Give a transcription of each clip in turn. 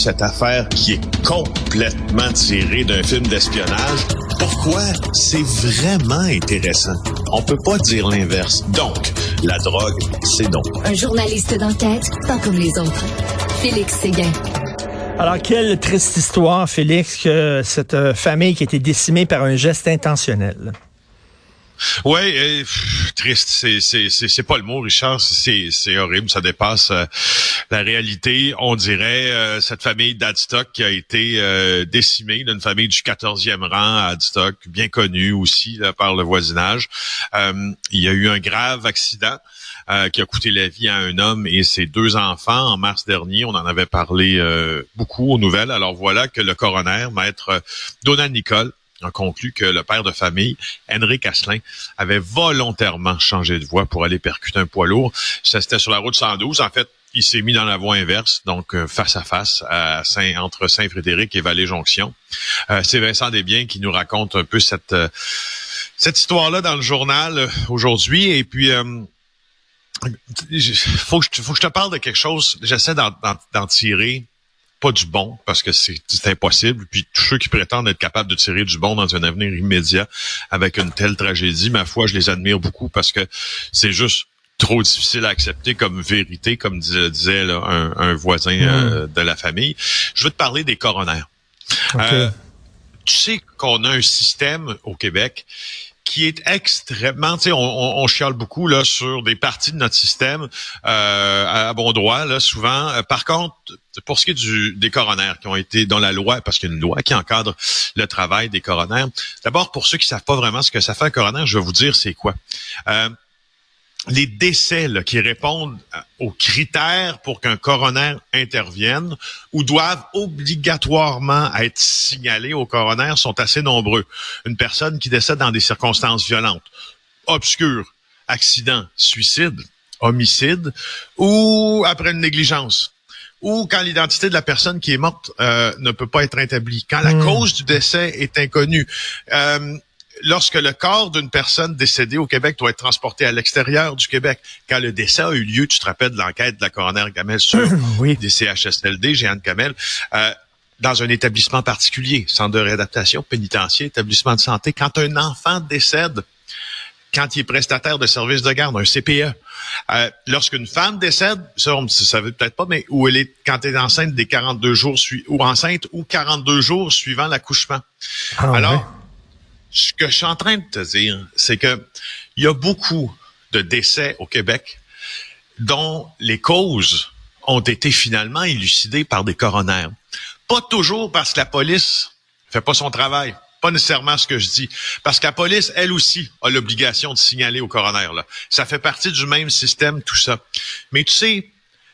cette affaire qui est complètement tirée d'un film d'espionnage. Pourquoi? C'est vraiment intéressant? On peut pas dire l'inverse. Donc, la drogue, c'est donc. Un journaliste d'enquête, pas comme les autres. Félix Séguin. Alors, quelle triste histoire, Félix, que cette euh, famille qui a été décimée par un geste intentionnel. Oui, triste, c'est c'est c'est pas le mot, Richard. C'est c'est horrible, ça dépasse euh, la réalité. On dirait euh, cette famille d'Adstock qui a été euh, décimée, d'une famille du 14e rang à Adstock, bien connue aussi par le voisinage. il y a eu un grave accident. qui a coûté la vie à un homme et ses deux enfants en mars dernier. On en avait parlé beaucoup aux nouvelles. Alors voilà que le coroner, maître Donald Nicole, a conclu que le père de famille, Henrik Asselin, avait volontairement changé de voie pour aller percuter un poids lourd. Ça, c'était sur la route 112. En fait, il s'est mis dans la voie inverse, donc euh, face à face à Saint, entre Saint-Frédéric et Vallée-Jonction. Euh, c'est Vincent Desbiens qui nous raconte un peu cette, euh, cette histoire-là dans le journal aujourd'hui. Et puis, faut, je, faut que je te parle de quelque chose. J'essaie d'en tirer pas du bon parce que c'est impossible. Puis tous ceux qui prétendent être capables de tirer du bon dans un avenir immédiat avec une telle tragédie, ma foi, je les admire beaucoup parce que c'est juste trop difficile à accepter comme vérité, comme disait, un, voisin euh, mm. de la famille. Je veux te parler des coronaires. Euh, tu sais qu'on a un système au Québec qui est extrêmement, tu sais, on, on, chiale beaucoup là sur des parties de notre système euh, à bon droit là souvent. Euh, par contre, pour ce qui est du, des coronaires qui ont été dans la loi, parce qu'il y a une loi qui encadre le travail des coronaires. D'abord, pour ceux qui savent pas vraiment ce que ça fait un coroner, je vais vous dire c'est quoi. Euh, les décès qui répondent aux critères pour qu'un coroner intervienne ou doivent obligatoirement être signalés au coroner sont assez nombreux. Une personne qui décède dans des circonstances violentes, obscures, accident, suicide, homicide. Ou après une négligence. Ou quand l'identité de la personne qui est morte euh, ne peut pas être établie, quand la hmm. cause du décès est inconnue. Euh, lorsque le corps d'une personne décédée au Québec doit être transporté à l'extérieur du Québec, quand le décès a eu lieu, tu te rappelles de l'enquête de la coroner Gamel sur oui. des CHSLD, Jeanne Gamel, euh, dans un établissement particulier, centre de réadaptation, pénitentiaire, établissement de santé, quand un enfant décède, quand il est prestataire de services de garde, un CPE. Euh, Lorsqu'une femme décède, ça, on ne savait peut-être pas, mais où elle est quand elle est enceinte des 42 jours ou enceinte ou 42 jours suivant l'accouchement. Ah, Alors, ce que je suis en train de te dire, c'est que il y a beaucoup de décès au Québec dont les causes ont été finalement élucidées par des coronaires. Pas toujours parce que la police fait pas son travail. Pas nécessairement ce que je dis. Parce que la police, elle aussi, a l'obligation de signaler au coroner. Là. Ça fait partie du même système, tout ça. Mais tu sais,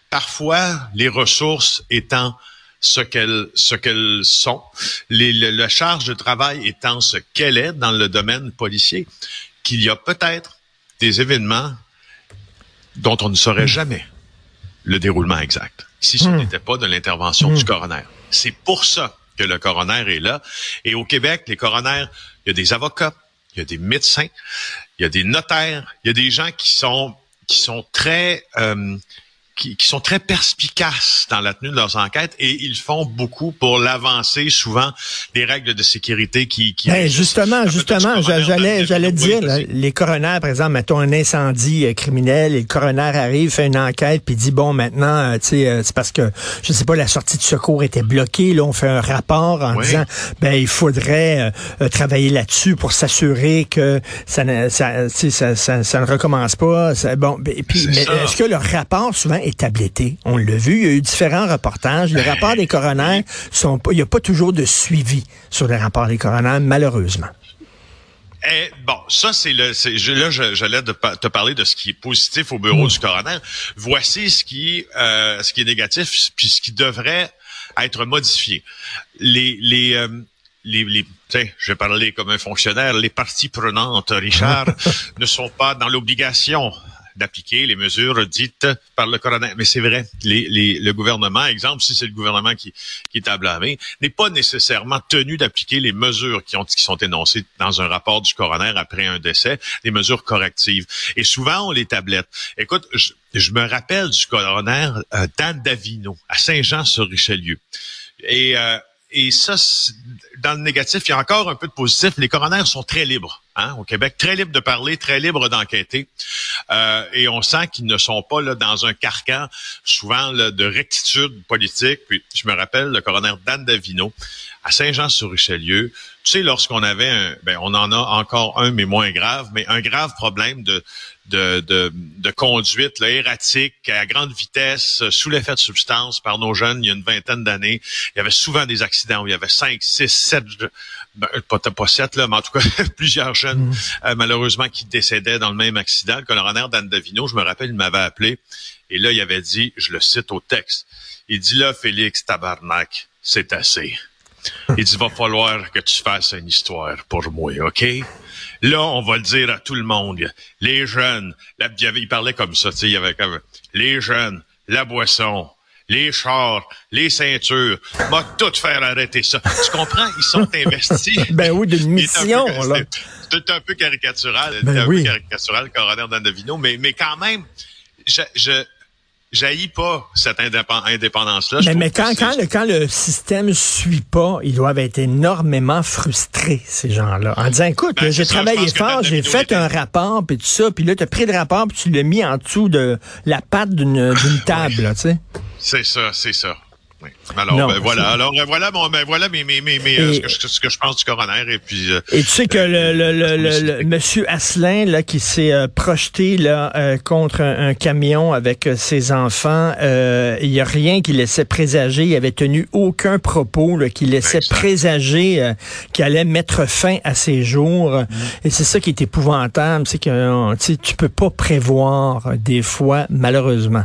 parfois, les ressources étant ce qu'elles ce qu'elles sont, les, la charge de travail étant ce qu'elle est dans le domaine policier, qu'il y a peut-être des événements dont on ne saurait jamais le déroulement exact si ce hmm. n'était pas de l'intervention du hmm. coroner. C'est pour ça que le coroner est là. Et au Québec, les coroners, il y a des avocats, il y a des médecins, il y a des notaires, il y a des gens qui sont qui sont très euh, qui, qui, sont très perspicaces dans la tenue de leurs enquêtes et ils font beaucoup pour l'avancée souvent des règles de sécurité qui. qui ben, justement, justement, j'allais, j'allais dire, les coroners, par exemple, mettons un incendie euh, criminel, et le coroner arrive, fait une enquête, puis dit bon, maintenant, euh, tu sais, euh, c'est parce que je sais pas, la sortie de secours était bloquée. Là, on fait un rapport en disant, ben il faudrait travailler là-dessus pour s'assurer que ça ne, ça, ça, ça, ça, ne recommence pas. bon, ben, et puis, mais est-ce que le rapport souvent est On l'a vu, il y a eu différents reportages. Les rapports des coroners sont pas, il n'y a pas toujours de suivi sur les rapports des coroners, malheureusement. Eh, bon, ça c'est le, là j'allais te parler de ce qui est positif au bureau mm. du coroner. Voici ce qui, euh, ce qui est négatif, puis ce qui devrait être modifié. Les, les, euh, les, les je vais parler comme un fonctionnaire, les parties prenantes, Richard, ne sont pas dans l'obligation d'appliquer les mesures dites par le coroner. Mais c'est vrai, les, les, le gouvernement, exemple, si c'est le gouvernement qui, qui est à blâmer, n'est pas nécessairement tenu d'appliquer les mesures qui, ont, qui sont énoncées dans un rapport du coroner après un décès, des mesures correctives. Et souvent, on les tablette. Écoute, je, je me rappelle du coroner euh, Dan Davino à Saint-Jean-sur-Richelieu. Et euh, et ça, dans le négatif, il y a encore un peu de positif. Les coronaires sont très libres hein, au Québec, très libres de parler, très libres d'enquêter. Euh, et on sent qu'ils ne sont pas là dans un carcan, souvent là, de rectitude politique. Puis je me rappelle le coroner Dan Davino à Saint-Jean-sur-Richelieu. Tu sais, lorsqu'on avait un, ben, on en a encore un, mais moins grave, mais un grave problème de de, de, de conduite là, erratique à grande vitesse, sous l'effet de substance par nos jeunes il y a une vingtaine d'années. Il y avait souvent des accidents où il y avait cinq, six, sept, ben, pas, pas sept, là, mais en tout cas plusieurs jeunes, mm. euh, malheureusement, qui décédaient dans le même accident. Le coroner Dan Davino, je me rappelle, il m'avait appelé et là, il avait dit, je le cite au texte, il dit là, Félix Tabarnak, c'est assez. Il dit, va falloir que tu fasses une histoire pour moi, OK? Là, on va le dire à tout le monde. Les jeunes, là, il, parlait comme ça, tu sais, il y avait comme les jeunes, la boisson, les chars, les ceintures, va tout faire arrêter ça. Tu comprends? Ils sont investis. ben oui, d'une mission, là. C'est un peu caricatural, ben un peu caricatural, coroner d'Andavino, mais, mais quand même, je, je jaillit pas cette indépendance-là. Mais, mais quand, quand, le, quand le système suit pas, ils doivent être énormément frustrés, ces gens-là, en disant, écoute, ben, j'ai travaillé fort, j'ai fait un rapport, puis tout ça, puis là, tu as pris le rapport, puis tu l'as mis en dessous de la patte d'une table, tu sais. C'est ça, c'est ça. Alors, ben, voilà. Alors, ben, voilà, bon, ben, voilà mes, mes, mes, euh, ce, que je, ce, que je, pense du coroner. Et puis. Euh, et tu sais que le, le, le, le, monsieur Asselin là qui s'est euh, projeté là contre un, camion avec ses enfants, il y a rien qui laissait présager. Il avait tenu aucun propos là, qui laissait présager qu'il allait mettre fin à ses jours. Mm. Et c'est ça qui est épouvantable, c'est que tu peux pas prévoir des fois, malheureusement.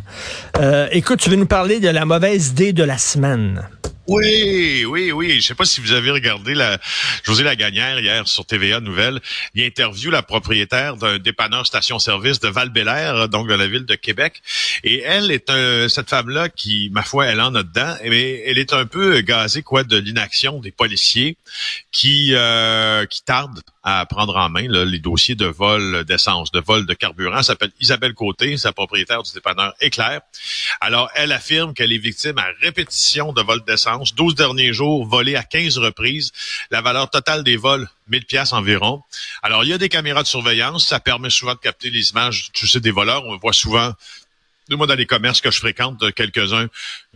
écoute, tu veux nous parler de la mauvaise idée de la semaine? Anne. Oui, oui, oui. Je sais pas si vous avez regardé la José Lagagnère hier sur TVA Nouvelle. Il interview la propriétaire d'un dépanneur station-service de val donc de la ville de Québec. Et elle est un, cette femme-là qui, ma foi, elle en a dedans. Mais elle est un peu gazée quoi de l'inaction des policiers qui euh, qui tardent à prendre en main les dossiers de vol d'essence, de vol de carburant. Elle s'appelle Isabelle Côté, sa propriétaire du dépanneur Éclair. Alors, elle affirme qu'elle est victime à répétition de vol d'essence. 12 derniers jours, volés à 15 reprises. La valeur totale des vols, 1000 pièces environ. Alors, il y a des caméras de surveillance. Ça permet souvent de capter les images, tu sais, des voleurs. On voit souvent moi, dans les commerces que je fréquente, quelques-uns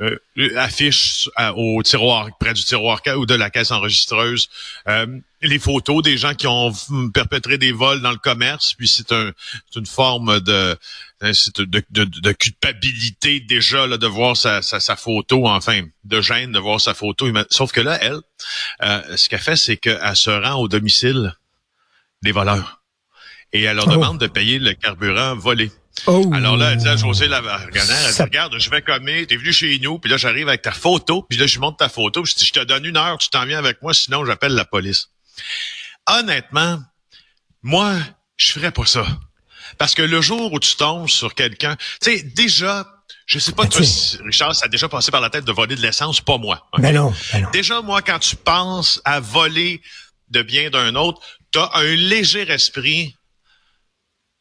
euh, affichent euh, au tiroir, près du tiroir ou de la caisse enregistreuse, euh, les photos des gens qui ont perpétré des vols dans le commerce. Puis c'est un, une forme de, de, de, de, culpabilité déjà là, de voir sa, sa, sa, photo, enfin, de gêne de voir sa photo. Sauf que là, elle, euh, ce qu'elle fait, c'est qu'elle se rend au domicile des voleurs. Et elle leur oh. demande de payer le carburant volé. Oh. Alors là, elle dit à José Lavarganère, elle dit, regarde, je vais commer, t'es venu chez nous, puis là, j'arrive avec ta photo, puis là, je montre ta photo, puis je dis, je te donne une heure, tu t'en viens avec moi, sinon j'appelle la police. Honnêtement, moi, je ferais pas ça. Parce que le jour où tu tombes sur quelqu'un, tu sais, déjà, je sais pas, toi, Richard, ça a déjà passé par la tête de voler de l'essence, pas moi. Mais ben non, ben non. Déjà, moi, quand tu penses à voler de bien d'un autre, tu as un léger esprit,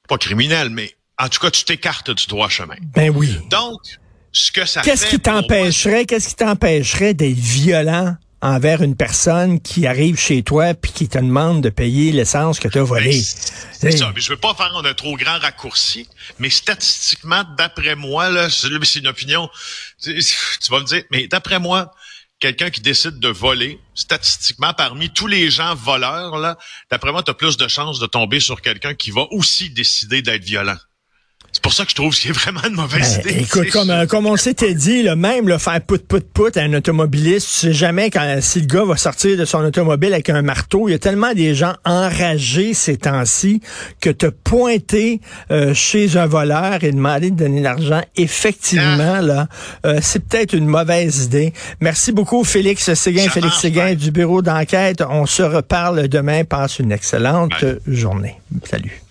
pas criminel, mais en tout cas, tu t'écartes du droit chemin. Ben oui. Donc, ce que ça Qu'est-ce qui t'empêcherait, qu'est-ce qui t'empêcherait d'être violent envers une personne qui arrive chez toi puis qui te demande de payer l'essence que tu as volée. C'est ça. Mais je veux pas faire un trop grand raccourci, mais statistiquement, d'après moi, là, c'est une opinion, tu, vas me dire, mais d'après moi, quelqu'un qui décide de voler, statistiquement, parmi tous les gens voleurs, là, d'après moi, tu as plus de chances de tomber sur quelqu'un qui va aussi décider d'être violent. C'est pour ça que je trouve que c'est vraiment une mauvaise ben, idée. Écoute, comme, euh, comme on s'était dit, là, même le faire put put put à un automobiliste, tu sais jamais quand si le gars va sortir de son automobile avec un marteau. Il y a tellement des gens enragés ces temps-ci que te pointer euh, chez un voleur et demander de donner l'argent, effectivement, ah. là, euh, c'est peut-être une mauvaise idée. Merci beaucoup, Félix Séguin, Félix Séguin du bureau d'enquête. On se reparle demain. Passe une excellente journée. Salut.